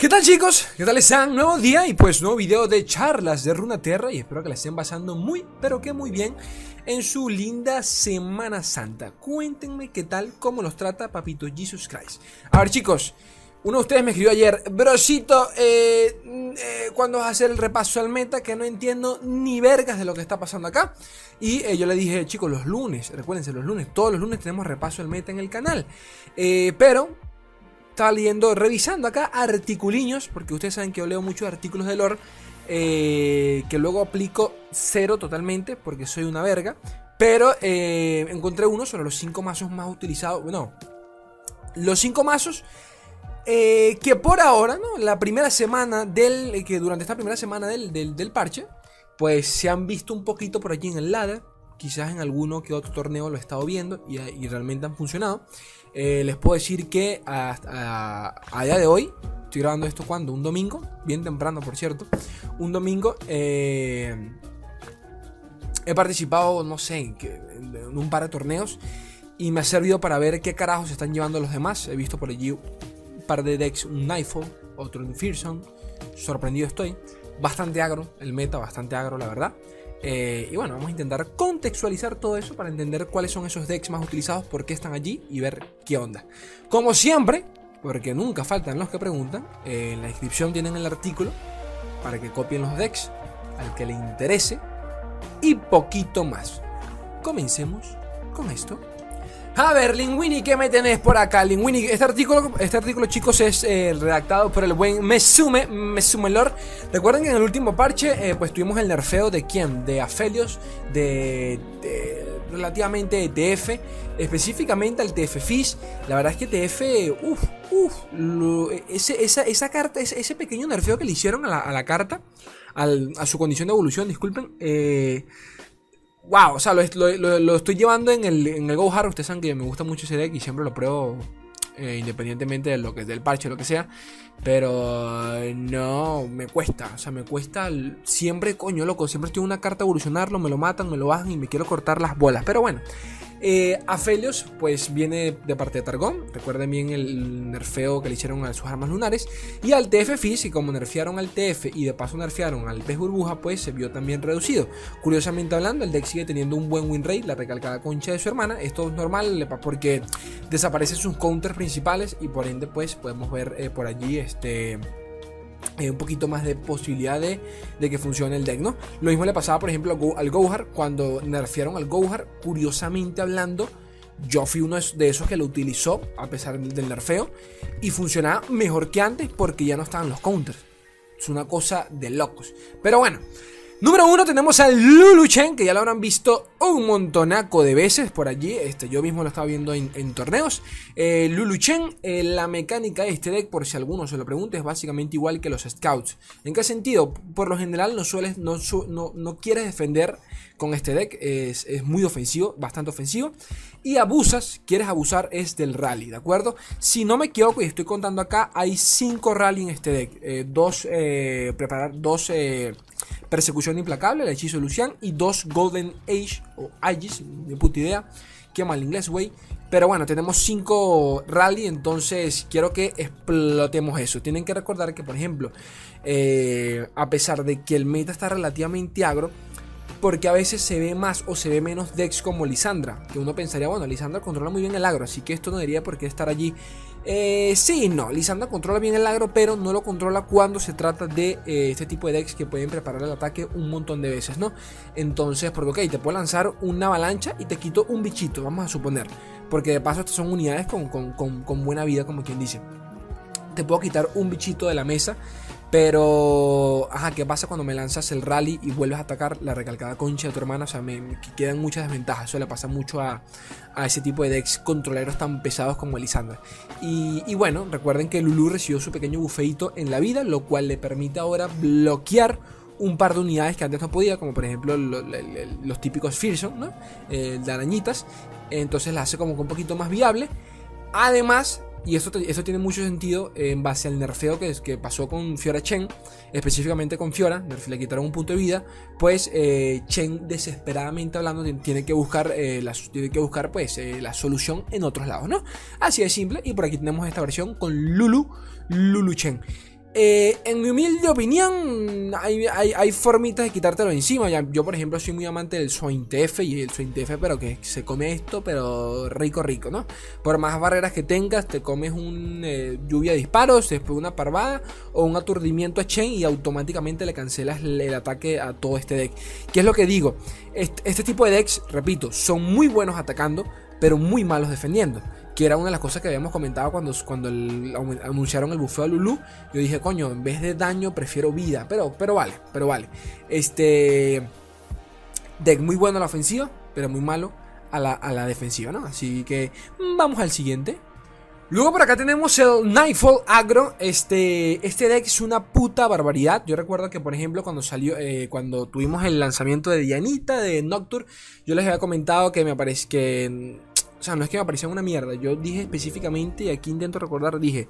¿Qué tal chicos? ¿Qué tal están? Nuevo día y pues nuevo video de charlas de Runaterra y espero que la estén pasando muy, pero que muy bien en su linda Semana Santa. Cuéntenme qué tal, cómo los trata Papito Jesus Christ. A ver chicos, uno de ustedes me escribió ayer, brosito, eh, eh, ¿cuándo vas a hacer el repaso al meta? Que no entiendo ni vergas de lo que está pasando acá. Y eh, yo le dije, chicos, los lunes, recuérdense, los lunes, todos los lunes tenemos repaso al meta en el canal. pero estaba leyendo, revisando acá articuliños, porque ustedes saben que yo leo muchos artículos de lore, eh, que luego aplico cero totalmente, porque soy una verga. Pero eh, encontré uno sobre los cinco mazos más utilizados. Bueno, los cinco mazos eh, que por ahora, ¿no? La primera semana del. Que durante esta primera semana del, del, parche, pues se han visto un poquito por allí en el ladder. Quizás en alguno que otro torneo lo he estado viendo y, y realmente han funcionado. Eh, les puedo decir que a, día de hoy, estoy grabando esto cuando, un domingo, bien temprano por cierto, un domingo eh, he participado, no sé, en, un par de torneos y me ha servido para ver qué carajos están llevando los demás. He visto por allí un par de decks, un Nightfall, otro un Fearsome, sorprendido estoy. Bastante agro, el meta bastante agro, la verdad. Eh, y bueno, vamos a intentar contextualizar todo eso para entender cuáles son esos decks más utilizados, por qué están allí y ver qué onda. Como siempre, porque nunca faltan los que preguntan, eh, en la descripción tienen el artículo para que copien los decks al que le interese y poquito más. Comencemos con esto. A ver, Linguini, ¿qué me tenés por acá? Linguini, este artículo, este artículo chicos, es eh, redactado por el buen Mesume, Mesume Lord. Recuerden que en el último parche, eh, pues tuvimos el nerfeo de quién? De Aphelios, de, relativamente TF, específicamente al TF Fish. La verdad es que TF, uff, uff, esa, esa, carta, ese, ese, pequeño nerfeo que le hicieron a la, a la carta, a su condición de evolución, disculpen, eh wow, o sea, lo, estoy llevando en el, en el Go. Ustedes saben que me gusta mucho ese deck y siempre lo pruebo eh, independientemente de lo que es del parche o lo que sea. Pero eh, no, me cuesta. O sea, me cuesta siempre, coño, loco. Siempre estoy en una carta a evolucionarlo, me lo matan, me lo bajan y me quiero cortar las bolas. Pero bueno, eh, Aphelios, pues viene de parte de Targón. Recuerden bien el nerfeo que le hicieron a sus armas lunares. Y al TF Fizz, y como nerfearon al TF y de paso nerfearon al pez burbuja, pues se vio también reducido. Curiosamente hablando, el deck sigue teniendo un buen win rate, la recalcada concha de su hermana. Esto es normal porque desaparecen sus counters principales y por ende, pues podemos ver eh, por allí este un poquito más de posibilidad de, que funcione el deck, ¿no? Lo mismo le pasaba, por ejemplo, al Gohar cuando nerfearon al Gohar, curiosamente hablando, yo fui uno de esos que lo utilizó a pesar del nerfeo y funcionaba mejor que antes porque ya no estaban los counters. Es una cosa de locos. Pero bueno, Número uno tenemos al Lulu Chen, que ya lo habrán visto un montonaco de veces por allí. Este, yo mismo lo estaba viendo en, torneos. Eh, Lulu Chen, eh, la mecánica de este deck, por si alguno se lo pregunta, es básicamente igual que los Scouts. ¿En qué sentido? Por lo general no, sueles, no, no, no quieres defender con este deck. Es, muy ofensivo, bastante ofensivo. Y abusas, quieres abusar es del rally, ¿de acuerdo? Si no me equivoco y estoy contando acá, hay 5 rally en este deck. Eh, dos, preparar dos Persecución Implacable, el hechizo Lucian, y dos Golden Age o Aegis, de puta idea, qué mal inglés, güey. Pero bueno, tenemos cinco rally, entonces quiero que explotemos eso. Tienen que recordar que, por ejemplo, eh, a pesar de que el meta está relativamente agro, porque a veces se ve más o se ve menos decks como Lisandra, que uno pensaría, bueno, Lisandra controla muy bien el agro, así que esto no debería por qué estar allí eh, sí, no, Lisandra controla bien el agro, pero no lo controla cuando se trata de eh, este tipo de decks que pueden preparar el ataque un montón de veces, ¿no? Entonces, porque ok, te puedo lanzar una avalancha y te quito un bichito, vamos a suponer. Porque de paso estas son unidades con, con buena vida, como quien dice. Te puedo quitar un bichito de la mesa pero, ajá, ¿qué pasa cuando me lanzas el rally y vuelves a atacar la recalcada concha de tu hermana? O sea, me, quedan muchas desventajas. Eso le pasa mucho a, ese tipo de decks controleros tan pesados como Elisandra. Y, bueno, recuerden que Lulu recibió su pequeño bufeito en la vida, lo cual le permite ahora bloquear un par de unidades que antes no podía, como por ejemplo los típicos Fearsome, ¿no? Eh, de arañitas. Entonces la hace como un poquito más viable. Además, y eso, tiene mucho sentido en base al nerfeo que, que pasó con Fiora Chen, específicamente con Fiora, le quitaron un punto de vida, pues eh, Chen desesperadamente hablando tiene que buscar, eh, la, tiene que buscar pues, eh, la solución en otros lados, ¿no? Así de simple, y por aquí tenemos esta versión con Lulu, Lulu Chen. Eh, en mi humilde opinión, hay, hay, formitas de quitártelo encima. yo, por ejemplo, soy muy amante del TF y el TF, pero que se come esto, pero rico, rico, ¿no? Por más barreras que tengas, te comes un eh, lluvia de disparos, después una parvada o un aturdimiento a Chain y automáticamente le cancelas el, ataque a todo este deck. ¿Qué es lo que digo? Este, este tipo de decks, repito, son muy buenos atacando, pero muy malos defendiendo que era una de las cosas que habíamos comentado cuando, cuando anunciaron el bufeo a Lulu. Yo dije, coño, en vez de daño prefiero vida, pero, pero vale, pero vale. Este deck muy bueno a la ofensiva, pero muy malo a la, defensiva, ¿no? Así que vamos al siguiente. Luego por acá tenemos el Nightfall Agro. Este, este deck es una puta barbaridad. Yo recuerdo que, por ejemplo, cuando salió, eh, cuando tuvimos el lanzamiento de Dianita, de Nocturne, yo les había comentado que me parece que o sea, no es que me parecía una mierda. Yo dije específicamente, y aquí intento recordar, dije,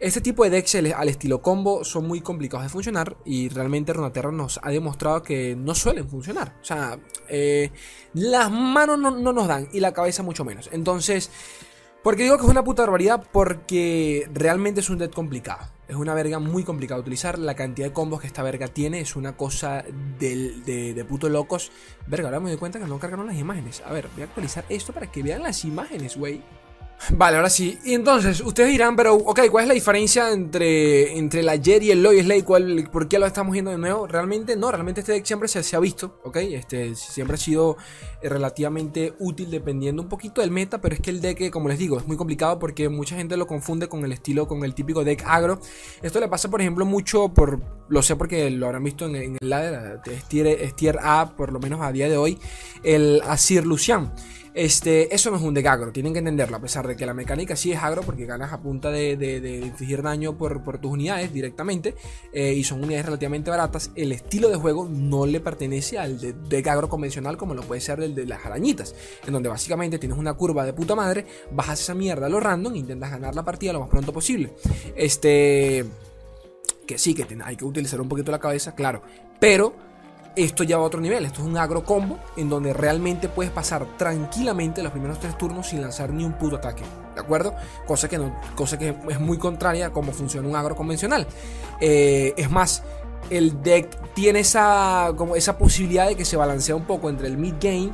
este tipo de decks al estilo combo son muy complicados de funcionar y realmente Runaterra nos ha demostrado que no suelen funcionar. O sea, eh, las manos no, no nos dan y la cabeza mucho menos. Entonces, ¿por qué digo que es una puta barbaridad? Porque realmente es un deck complicado. Es una verga muy complicada de utilizar. La cantidad de combos que esta verga tiene es una cosa de, de puto locos. Verga, ahora me doy cuenta que no cargaron las imágenes. A ver, voy a actualizar esto para que vean las imágenes, güey. Vale, ahora sí. Y entonces, ustedes dirán, pero, ok, ¿cuál es la diferencia entre, entre la Jet y el Loy Slay? ¿Cuál, ¿Por qué lo estamos viendo de nuevo? Realmente no, realmente este deck siempre se, ha visto, ok. Este siempre ha sido eh, relativamente útil dependiendo un poquito del meta, pero es que el deck, como les digo, es muy complicado porque mucha gente lo confunde con el estilo, con el típico deck agro. Esto le pasa, por ejemplo, mucho por, lo sé porque lo habrán visto en, el ladder, es tier, A, por lo menos a día de hoy, el Asir Lucian. Este, eso no es un deck agro, tienen que entenderlo, a pesar de que la mecánica sí es agro porque ganas a punta de, infligir daño por, tus unidades directamente eh, y son unidades relativamente baratas, el estilo de juego no le pertenece al de deck convencional como lo puede ser el de las arañitas, en donde básicamente tienes una curva de puta madre, bajas esa mierda a lo random e intentas ganar la partida lo más pronto posible. Este que sí, que hay que utilizar un poquito la cabeza, claro, pero esto ya va a otro nivel, esto es un agro combo en donde realmente puedes pasar tranquilamente los primeros tres turnos sin lanzar ni un puto ataque, ¿de acuerdo? Cosa que, no, cosa que es muy contraria a cómo funciona un agro convencional. Eh, es más, el deck tiene esa, como esa posibilidad de que se balancea un poco entre el mid game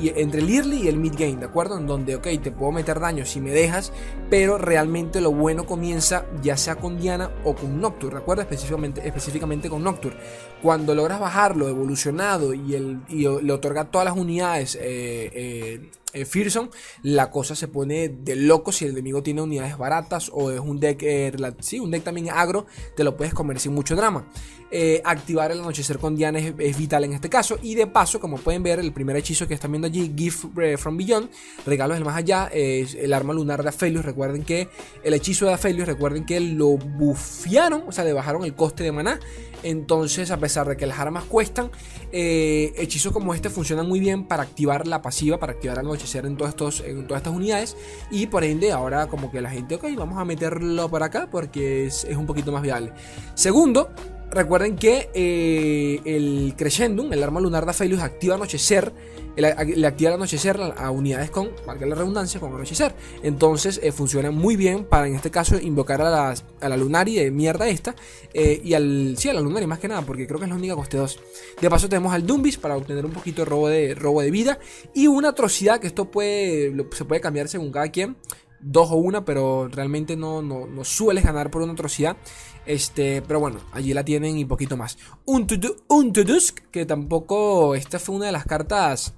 entre el early y el mid game, ¿de acuerdo? En donde, ok, te puedo meter daño si me dejas, pero realmente lo bueno comienza ya sea con Diana o con Nocturne, ¿de acuerdo? Específicamente, específicamente con Nocturne. Cuando logras bajarlo evolucionado y, y le otorga todas las unidades eh, eh, eh, Fearson, la cosa se pone de loco si el enemigo tiene unidades baratas o es un deck, eh, sí, un deck también agro, te lo puedes comer sin mucho drama. Eh, activar el anochecer con Diana es, vital en este caso. Y de paso, como pueden ver, el primer hechizo que están viendo allí, Gift from Beyond, regalos del más allá, es el arma lunar de Aphelios. Recuerden que el hechizo de Aphelios, recuerden que lo bufiaron, o sea, le bajaron el coste de maná. Entonces, a pesar de que las armas cuestan, hechizos como este funcionan muy bien para activar la pasiva, para activar anochecer en, estos, en todas estas unidades. Y por ende, ahora como que la gente, ok, vamos a meterlo por acá porque es un poquito más viable. Segundo, recuerden que eh, el Crescendum, el arma lunar de Aphelios, activa anochecer. Le, activa el anochecer a unidades con, valga la redundancia, con anochecer. Entonces eh, funciona muy bien para en este caso invocar a, la Lunari de mierda esta. Eh, y al. Sí, a la Lunari más que nada, porque creo que es la única coste 2. De paso tenemos al Dumbis para obtener un poquito de robo de, robo de vida. Y una atrocidad que esto puede. se puede cambiar según cada quien dos o una, pero realmente no, no, no sueles ganar por una atrocidad. Este, pero bueno, allí la tienen y poquito más. Un Untudusk, que tampoco, esta fue una de las cartas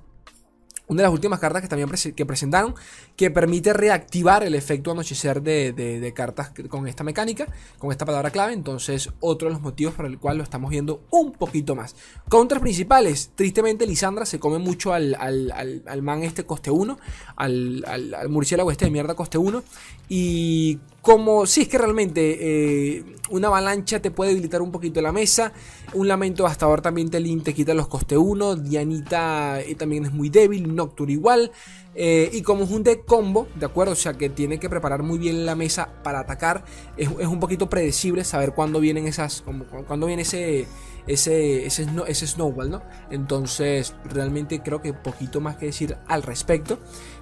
una de las últimas cartas que también que presentaron, que permite reactivar el efecto anochecer de, cartas con esta mecánica, con esta palabra clave. Entonces, otro de los motivos por el cual lo estamos viendo un poquito más. Contras principales, tristemente Lisandra se come mucho al, al, man este coste 1, al, al, murciélago este de mierda coste 1. Y como si es que realmente eh, una avalancha te puede debilitar un poquito la mesa, un lamento ahora también te, te quita los coste 1, Dianita eh, también es muy débil, Nocturne igual, eh, y como es un deck combo, ¿de acuerdo? O sea que tiene que preparar muy bien la mesa para atacar, es, un poquito predecible saber cuándo vienen esas, cuándo viene ese, ese, ese, ese snowball, ¿no? Entonces realmente creo que poquito más que decir al respecto,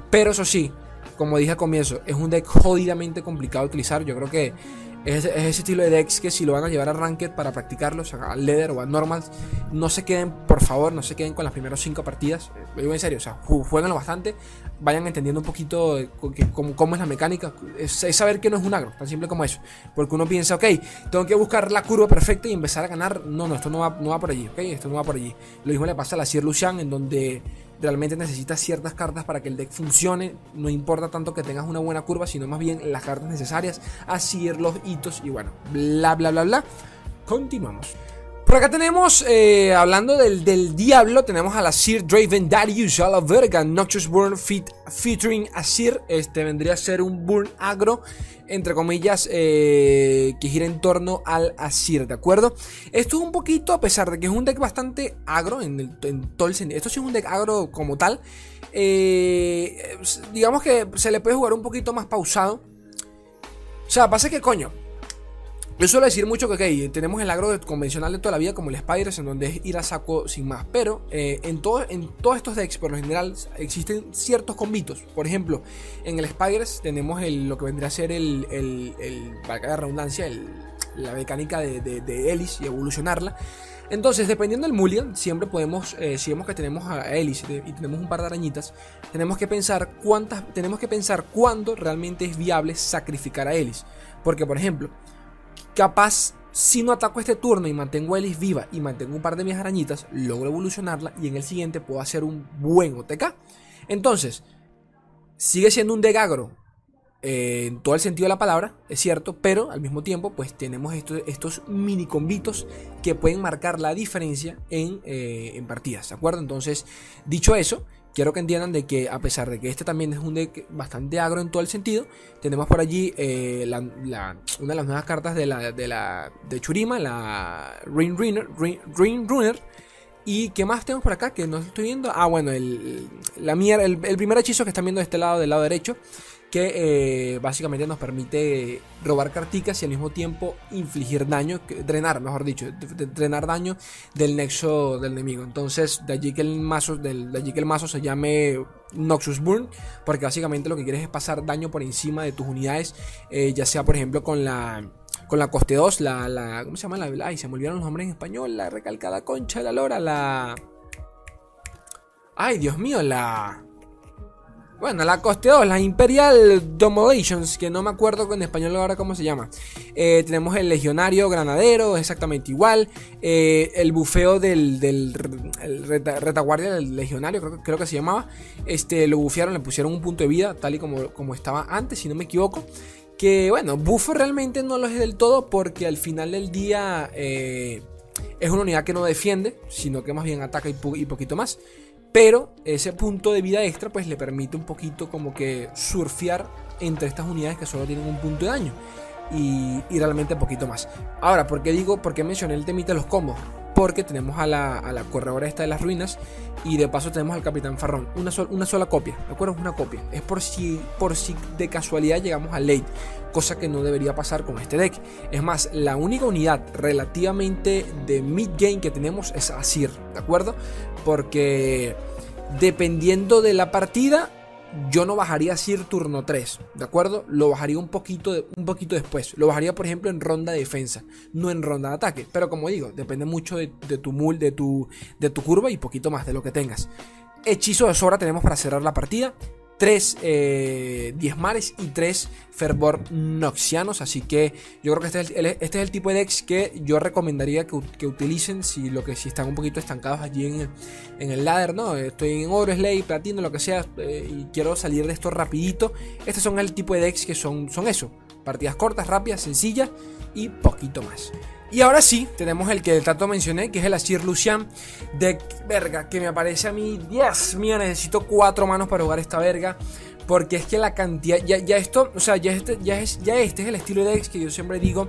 pero eso sí, como dije al comienzo, es un deck jodidamente complicado de utilizar. Yo creo que es, ese estilo de decks que si lo van a llevar a Ranked para practicarlo, o sea, a Leather o a Normals, no se queden, por favor, no se queden con las primeras 5 partidas. Lo digo en serio, o sea, jueguenlo bastante, vayan entendiendo un poquito cómo, cómo, es la mecánica. Es, saber que no es un agro, tan simple como eso. Porque uno piensa, ok, tengo que buscar la curva perfecta y empezar a ganar. No, no, esto no va, no va por allí, ok, esto no va por allí. Lo mismo le pasa a la Sir Lucian, en donde realmente necesitas ciertas cartas para que el deck funcione. No importa tanto que tengas una buena curva, sino más bien las cartas necesarias, así los hitos y bueno, bla bla bla bla. Continuamos. Por acá tenemos, eh, hablando del, del, diablo, tenemos a la Sir Draven Darius a verga, Noxious Burn Fit, featuring Asir. Este vendría a ser un Burn agro, entre comillas, eh, que gira en torno al Asir, ¿de acuerdo? Esto es un poquito, a pesar de que es un deck bastante agro en, todo el sentido. Esto sí es un deck agro como tal. Eh, digamos que se le puede jugar un poquito más pausado. O sea, pasa que coño, yo suelo decir mucho que tenemos el agro convencional de toda la vida como el Spiders, en donde es ir a saco sin más. Pero eh, en, todo, en todos estos decks, por lo general, existen ciertos combitos. Por ejemplo, en el Spiders tenemos el, lo que vendría a ser el, el, el para redundancia, la mecánica de, de, Ellis y evolucionarla. Entonces, dependiendo del Mulligan, siempre podemos, eh, si vemos que tenemos a Ellis y tenemos un par de arañitas, tenemos que pensar cuántas, tenemos que pensar cuándo realmente es viable sacrificar a Ellis. Porque, por ejemplo, Capaz, si no ataco este turno y mantengo a Ellis viva y mantengo un par de mis arañitas, logro evolucionarla y en el siguiente puedo hacer un buen OTK. Entonces, sigue siendo un degagro eh, en todo el sentido de la palabra, es cierto, pero al mismo tiempo, pues tenemos estos, estos mini combitos que pueden marcar la diferencia en, eh, en partidas, ¿de acuerdo? Entonces, dicho eso, quiero que entiendan de que a pesar de que este también es un deck bastante agro en todo el sentido, tenemos por allí eh, una de las nuevas cartas de la de, la, de Churima, la Ring Runner, Ring, Runner. ¿Y qué más tenemos por acá? Que no estoy viendo. Ah, bueno, el, la el, el primer hechizo que están viendo de este lado, del lado derecho, que eh, básicamente nos permite robar carticas y al mismo tiempo infligir daño, drenar, mejor dicho, drenar daño del nexo del enemigo. Entonces, de allí que el mazo, de allí que el mazo se llame Noxus Burn, porque básicamente lo que quieres es pasar daño por encima de tus unidades, eh, ya sea por ejemplo con la con la coste 2, la, la ¿cómo se llama? La, ay, se me olvidaron los nombres en español, la recalcada concha de la lora, la Ay, Dios mío, la bueno, la coste 2, la Imperial Dominations, que no me acuerdo en español ahora cómo se llama. Eh, tenemos el Legionario Granadero, exactamente igual. Eh, el bufeo del, retaguardia del Legionario, creo, creo, que se llamaba. Este, lo bufearon, le pusieron un punto de vida, tal y como, como estaba antes, si no me equivoco. Que bueno, bufo realmente no lo es del todo porque al final del día eh, es una unidad que no defiende, sino que más bien ataca y, y poquito más. Pero ese punto de vida extra pues le permite un poquito como que surfear entre estas unidades que solo tienen un punto de daño. Y, realmente poquito más. Ahora, ¿por qué digo, por qué mencioné el temita de los combos? Porque tenemos a la, a la, corredora esta de las ruinas y de paso tenemos al Capitán Farrón. Una, una sola copia, ¿de acuerdo? Una copia. Es por si, por si de casualidad llegamos a late, cosa que no debería pasar con este deck. Es más, la única unidad relativamente de mid game que tenemos es Asir, ¿de acuerdo? Porque dependiendo de la partida, yo no bajaría Sir turno 3, ¿de acuerdo? Lo bajaría un poquito, un poquito después. Lo bajaría, por ejemplo, en ronda de defensa, no en ronda de ataque. Pero como digo, depende mucho de, tu mul, de tu, de tu curva y poquito más de lo que tengas. Hechizo de sobra tenemos para cerrar la partida. 3 eh, diezmares y 3 fervor noxianos. Así que yo creo que este es el, este es el tipo de decks que yo recomendaría que, utilicen si lo que si están un poquito estancados allí en el, en el ladder, ¿no? Estoy en oro, slay, platino, lo que sea, eh, y quiero salir de esto rapidito. Estos son el tipo de decks que son, son eso. Partidas cortas, rápidas, sencillas y poquito más. Y ahora sí, tenemos el que tanto mencioné, que es el Asir Lucian de verga, que me aparece a mí, Dios mío, necesito cuatro manos para jugar esta verga. Porque es que la cantidad, ya, esto, o sea, ya este, ya, es, ya este es el estilo de decks que yo siempre digo,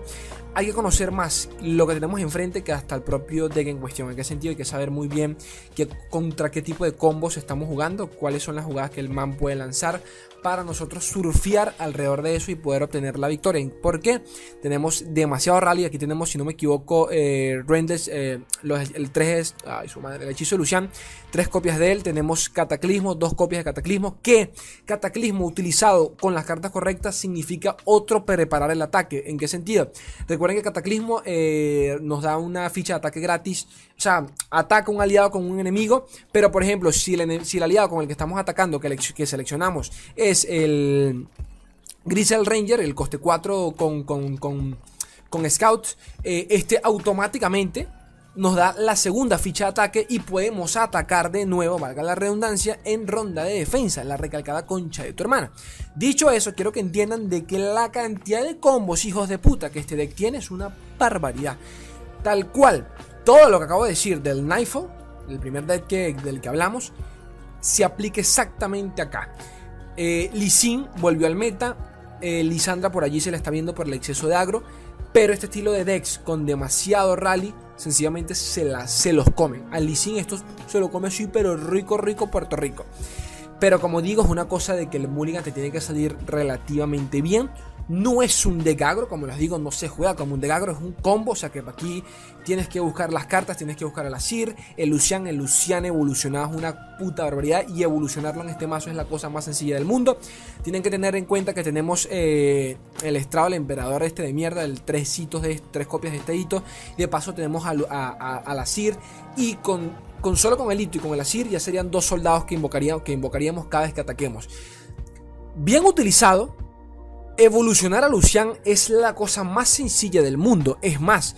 hay que conocer más lo que tenemos enfrente que hasta el propio deck en cuestión. ¿En qué sentido? Hay que saber muy bien que, contra qué tipo de combos estamos jugando, cuáles son las jugadas que el man puede lanzar para nosotros surfear alrededor de eso y poder obtener la victoria. ¿Por qué? Tenemos demasiado rally. Aquí tenemos, si no me equivoco, eh, eh el 3 es. Ay, su madre, el hechizo de Lucian. Tres copias de él. Tenemos Cataclismo, dos copias de Cataclismo. Que Cataclismo utilizado con las cartas correctas significa otro preparar el ataque. ¿En qué sentido? Recuerden que Cataclismo eh, nos da una ficha de ataque gratis. O sea, ataca un aliado con un enemigo. Pero por ejemplo, si el, si el aliado con el que estamos atacando, que, seleccionamos, es el Grisel Ranger, el coste 4 con, con, con, con Scouts, eh, este automáticamente nos da la segunda ficha de ataque y podemos atacar de nuevo, valga la redundancia, en ronda de defensa, la recalcada concha de tu hermana. Dicho eso, quiero que entiendan de que la cantidad de combos, hijos de puta, que este deck tiene es una barbaridad. Tal cual, todo lo que acabo de decir del Nightfall, el primer deck del que hablamos, se aplica exactamente acá. Eh, volvió al meta. Eh, Lisandra por allí se la está viendo por el exceso de agro. Pero este estilo de decks con demasiado rally, sencillamente se, se los come. Al Lee esto se lo come así, pero rico, rico Puerto Rico. Pero como digo, es una cosa de que el Mulligan te tiene que salir relativamente bien. No es un degagro, como les digo, no se juega como un degagro, es un combo, o sea que aquí tienes que buscar las cartas, tienes que buscar a la Sir, el Lucian, el Lucian evolucionado es una puta barbaridad y evolucionarlo en este mazo es la cosa más sencilla del mundo. Tienen que tener en cuenta que tenemos eh, el estrado, el emperador este de mierda, el tres hitos de tres copias de este hito, de paso tenemos a, la Sir y con, con solo con el hito y con el Asir ya serían dos soldados que, que invocaríamos cada vez que ataquemos. Bien utilizado, Evolucionar a Lucian es la cosa más sencilla del mundo. Es más,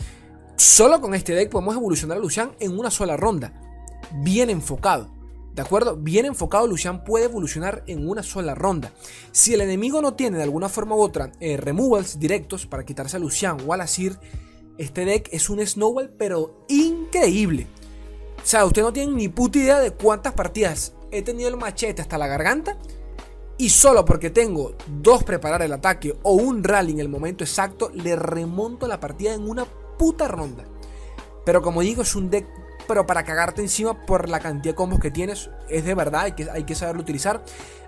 solo con este deck podemos evolucionar a Lucian en una sola ronda. Bien enfocado. ¿De acuerdo? Bien enfocado, Lucian puede evolucionar en una sola ronda. Si el enemigo no tiene de alguna forma u otra eh, removals directos para quitarse a Lucian o a la Sir, este deck es un snowball, pero increíble. O sea, usted no tiene ni puta idea de cuántas partidas he tenido el machete hasta la garganta y solo porque tengo dos preparar el ataque o un rally en el momento exacto, le remonto la partida en una puta ronda. Pero como digo, es un deck pero para cagarte encima por la cantidad de combos que tienes. Es de verdad, hay que, hay que saberlo utilizar.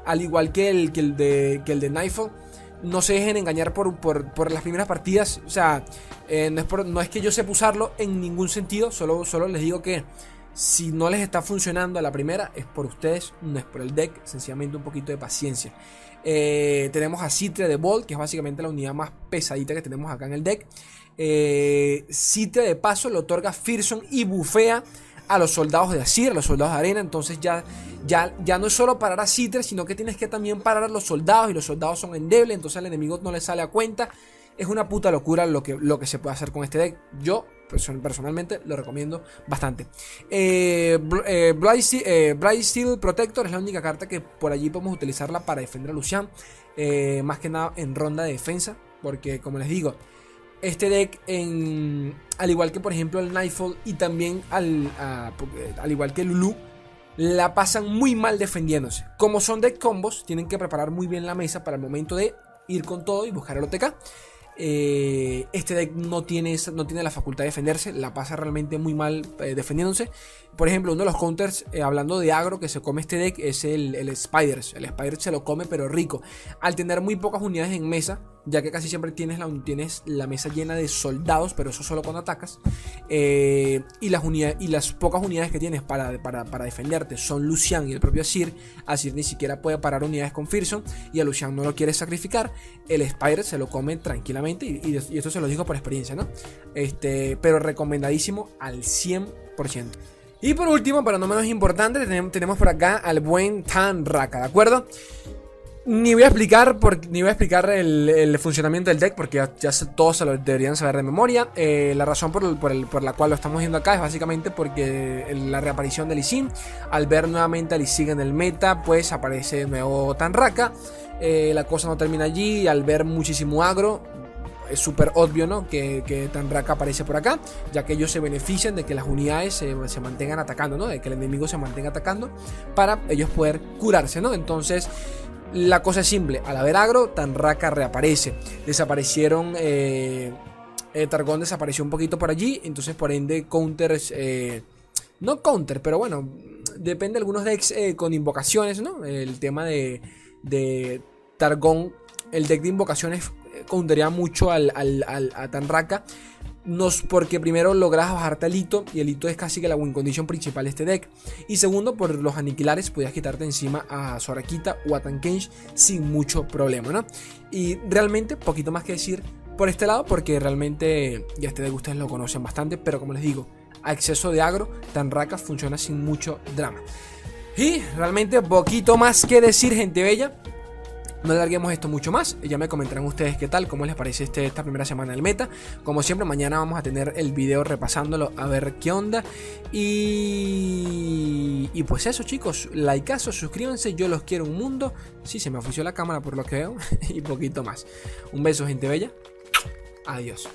Al igual que el, que el de, que el de. No se dejen engañar por, por, las primeras partidas. O sea, eh, no, es no, es que yo sepa usarlo en ningún sentido. Solo, solo les digo que si no les está funcionando a la primera, es por ustedes, no es por el deck, sencillamente un poquito de paciencia. Eh, tenemos a Citre de Bolt, que es básicamente la unidad más pesadita que tenemos acá en el deck. Eh, Citre de paso le otorga Fearson y bufea a los soldados de Asir, a los soldados de arena. Entonces ya, ya, ya no es solo parar a Citre, sino que tienes que también parar a los soldados y los soldados son endebles, entonces al enemigo no le sale a cuenta. Es una puta locura lo que, lo que se puede hacer con este deck. Yo personalmente lo recomiendo bastante. Eh, eh, eh, Bright, Steel Protector es la única carta que por allí podemos utilizarla para defender a Lucian. más que nada en ronda de defensa. Porque como les digo, este deck, en, al igual que por ejemplo el Nightfall y también al, al igual que Lulu, la pasan muy mal defendiéndose. Como son deck combos, tienen que preparar muy bien la mesa para el momento de ir con todo y buscar el OTK. Eh, este deck no tiene, no tiene la facultad de defenderse, la pasa realmente muy mal eh, defendiéndose. Por ejemplo, uno de los counters, eh, hablando de agro, que se come este deck es el, el Spiders. El Spiders se lo come, pero rico. Al tener muy pocas unidades en mesa, ya que casi siempre tienes la, tienes la mesa llena de soldados, pero eso solo cuando atacas. y, las unidades, y las pocas unidades que tienes para, para, defenderte son Lucian y el propio Asir. Asir ni siquiera puede parar unidades con Fearson y a Lucian no lo quiere sacrificar. El Spider se lo come tranquilamente y, esto se lo digo por experiencia, ¿no? Este, pero recomendadísimo al 100%. Y por último, pero no menos importante, tenemos por acá al buen Tan Raka, ¿de acuerdo? Ni voy a explicar, ni voy a explicar el, funcionamiento del deck porque ya, todos se lo deberían saber de memoria. Eh, la razón por, por, la cual lo estamos viendo acá es básicamente porque la reaparición de Lee al ver nuevamente a Lee en el meta, pues aparece de nuevo Tanraka. Eh, la cosa no termina allí, al ver muchísimo agro, es súper obvio ¿no? que, que Tanraka aparece por acá, ya que ellos se benefician de que las unidades se, mantengan atacando, ¿no? de que el enemigo se mantenga atacando para ellos poder curarse. ¿no? Entonces, la cosa es simple, al haber agro, Tanraka reaparece. Desaparecieron... Eh, Eh, Targon desapareció un poquito por allí, entonces por ende counters... Eh, no counter, pero bueno, depende de algunos decks eh, con invocaciones, ¿no? El tema de, de Targon, el deck de invocaciones countería mucho al, a Tanraka. Porque primero logras bajarte al hito y el hito es casi que la win condition principal de este deck. Y segundo, por los aniquilares podías quitarte encima a Sorakita o a Tankensh sin mucho problema, ¿no? Y realmente, poquito más que decir por este lado, porque realmente ya este deck ustedes lo conocen bastante, pero como les digo, a exceso de agro, Tanraka funciona sin mucho drama. Y realmente poquito más que decir, gente bella. No alarguemos esto mucho más. Ya me comentarán ustedes qué tal, cómo les parece este, esta primera semana del meta. Como siempre, mañana vamos a tener el video repasándolo a ver qué onda. Y, y pues eso, chicos. Likeazo, suscríbanse. Yo los quiero un mundo. Sí, se me ofició la cámara por lo que veo. y poquito más. Un beso, gente bella. Adiós.